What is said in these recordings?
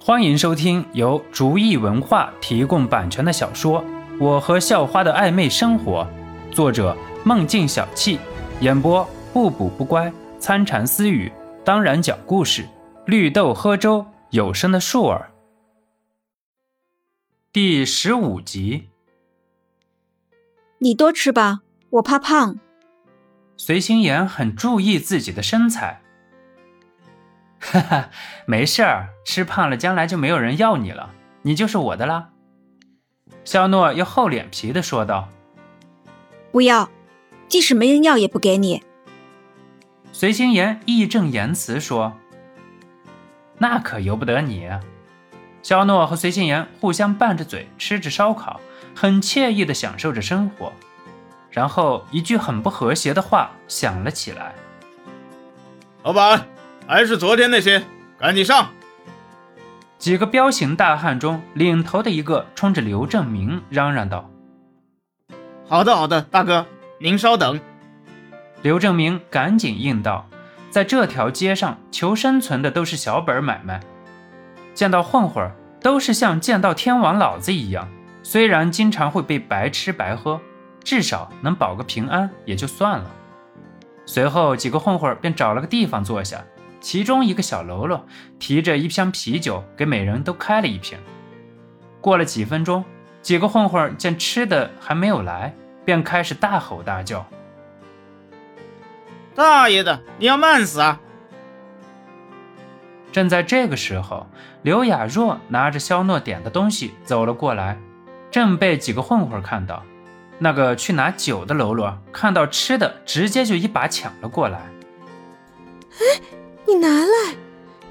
欢迎收听由竹意文化提供版权的小说《我和校花的暧昧生活》，作者梦境小憩，演播不补不乖、参禅私语，当然讲故事，绿豆喝粥，有声的树儿。第十五集，你多吃吧，我怕胖。随心妍很注意自己的身材。哈哈，没事儿，吃胖了将来就没有人要你了，你就是我的啦。肖诺又厚脸皮的说道：“不要，即使没人要也不给你。”随心言义正言辞说：“那可由不得你。”肖诺和随心言互相拌着嘴吃着烧烤，很惬意的享受着生活。然后一句很不和谐的话响了起来：“老板。”还是昨天那些，赶紧上！几个彪形大汉中，领头的一个冲着刘正明嚷嚷道：“好的，好的，大哥，您稍等。”刘正明赶紧应道：“在这条街上求生存的都是小本买卖，见到混混都是像见到天王老子一样。虽然经常会被白吃白喝，至少能保个平安也就算了。”随后，几个混混便找了个地方坐下。其中一个小喽啰提着一箱啤酒，给每人都开了一瓶。过了几分钟，几个混混见吃的还没有来，便开始大吼大叫：“大爷的，你要慢死啊！”正在这个时候，刘雅若拿着肖诺点的东西走了过来，正被几个混混看到。那个去拿酒的喽啰看到吃的，直接就一把抢了过来。哎。你拿来，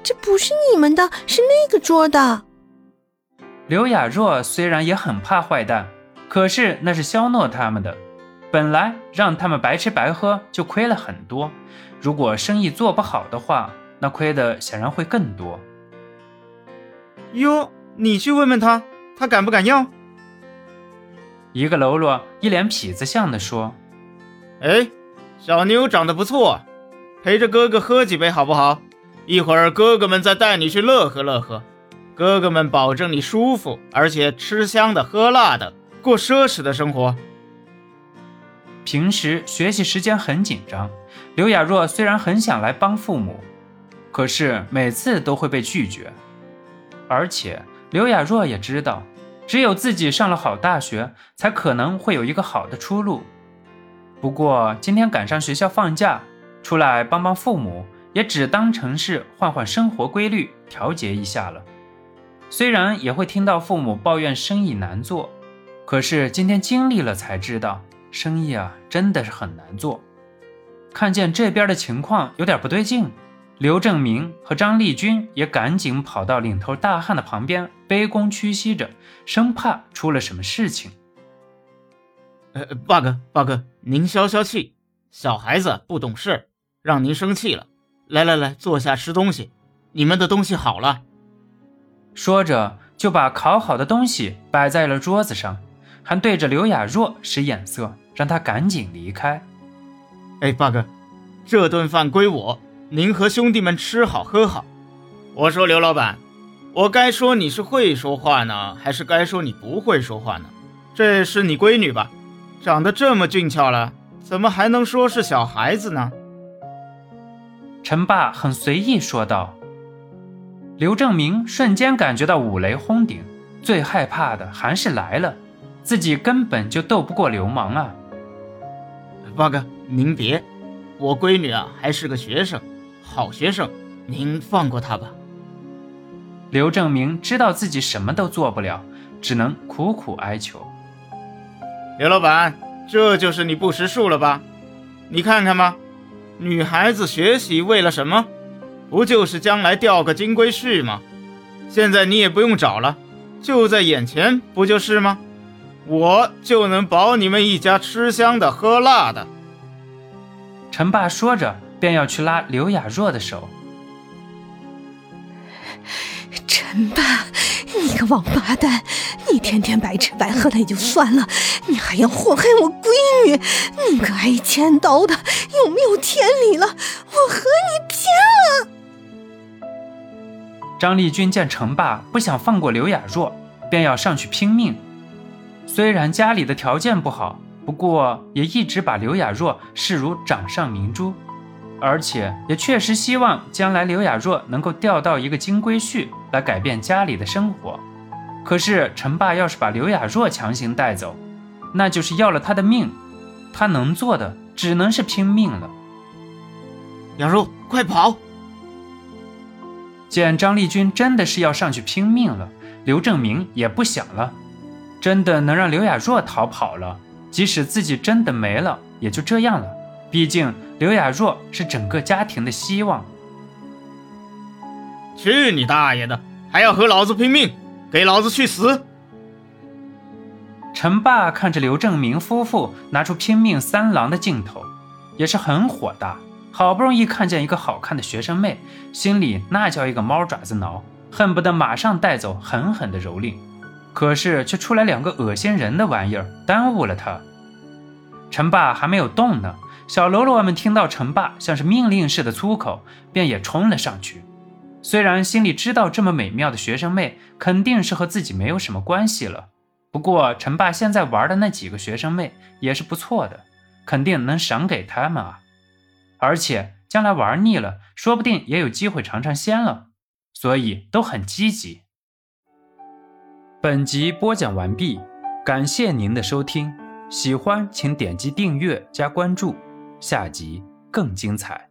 这不是你们的，是那个桌的。刘雅若虽然也很怕坏蛋，可是那是肖诺他们的，本来让他们白吃白喝就亏了很多，如果生意做不好的话，那亏的显然会更多。哟，你去问问他，他敢不敢要？一个喽啰一脸痞子相的说：“哎，小妞长得不错。”陪着哥哥喝几杯好不好？一会儿哥哥们再带你去乐呵乐呵，哥哥们保证你舒服，而且吃香的喝辣的，过奢侈的生活。平时学习时间很紧张，刘雅若虽然很想来帮父母，可是每次都会被拒绝。而且刘雅若也知道，只有自己上了好大学，才可能会有一个好的出路。不过今天赶上学校放假。出来帮帮父母，也只当成是换换生活规律，调节一下了。虽然也会听到父母抱怨生意难做，可是今天经历了才知道，生意啊真的是很难做。看见这边的情况有点不对劲，刘正明和张丽君也赶紧跑到领头大汉的旁边，卑躬屈膝着，生怕出了什么事情。呃，八哥，八哥，您消消气，小孩子不懂事。让您生气了，来来来，坐下吃东西。你们的东西好了。说着就把烤好的东西摆在了桌子上，还对着刘雅若使眼色，让她赶紧离开。哎，八哥，这顿饭归我，您和兄弟们吃好喝好。我说刘老板，我该说你是会说话呢，还是该说你不会说话呢？这是你闺女吧？长得这么俊俏了，怎么还能说是小孩子呢？陈霸很随意说道：“刘正明瞬间感觉到五雷轰顶，最害怕的还是来了，自己根本就斗不过流氓啊！”八哥，您别，我闺女啊还是个学生，好学生，您放过她吧。刘正明知道自己什么都做不了，只能苦苦哀求：“刘老板，这就是你不识数了吧？你看看吧。”女孩子学习为了什么？不就是将来钓个金龟婿吗？现在你也不用找了，就在眼前，不就是吗？我就能保你们一家吃香的喝辣的。陈爸说着，便要去拉刘雅若的手。陈爸，你个王八蛋！你天天白吃白喝的也就算了，你还要祸害我闺女！你个挨千刀的，有没有天理了？我和你拼了！张丽君见陈霸不想放过刘雅若，便要上去拼命。虽然家里的条件不好，不过也一直把刘雅若视如掌上明珠，而且也确实希望将来刘雅若能够钓到一个金龟婿来改变家里的生活。可是陈爸要是把刘雅若强行带走，那就是要了他的命。他能做的只能是拼命了。雅若，快跑！见张丽君真的是要上去拼命了，刘正明也不想了。真的能让刘雅若逃跑了，即使自己真的没了，也就这样了。毕竟刘雅若是整个家庭的希望。去你大爷的！还要和老子拼命？给老子去死！陈霸看着刘正明夫妇拿出拼命三郎的镜头，也是很火大。好不容易看见一个好看的学生妹，心里那叫一个猫爪子挠，恨不得马上带走，狠狠的蹂躏。可是却出来两个恶心人的玩意儿，耽误了他。陈霸还没有动呢，小喽啰们听到陈霸像是命令似的粗口，便也冲了上去。虽然心里知道这么美妙的学生妹肯定是和自己没有什么关系了，不过陈霸现在玩的那几个学生妹也是不错的，肯定能赏给他们啊。而且将来玩腻了，说不定也有机会尝尝鲜了，所以都很积极。本集播讲完毕，感谢您的收听，喜欢请点击订阅加关注，下集更精彩。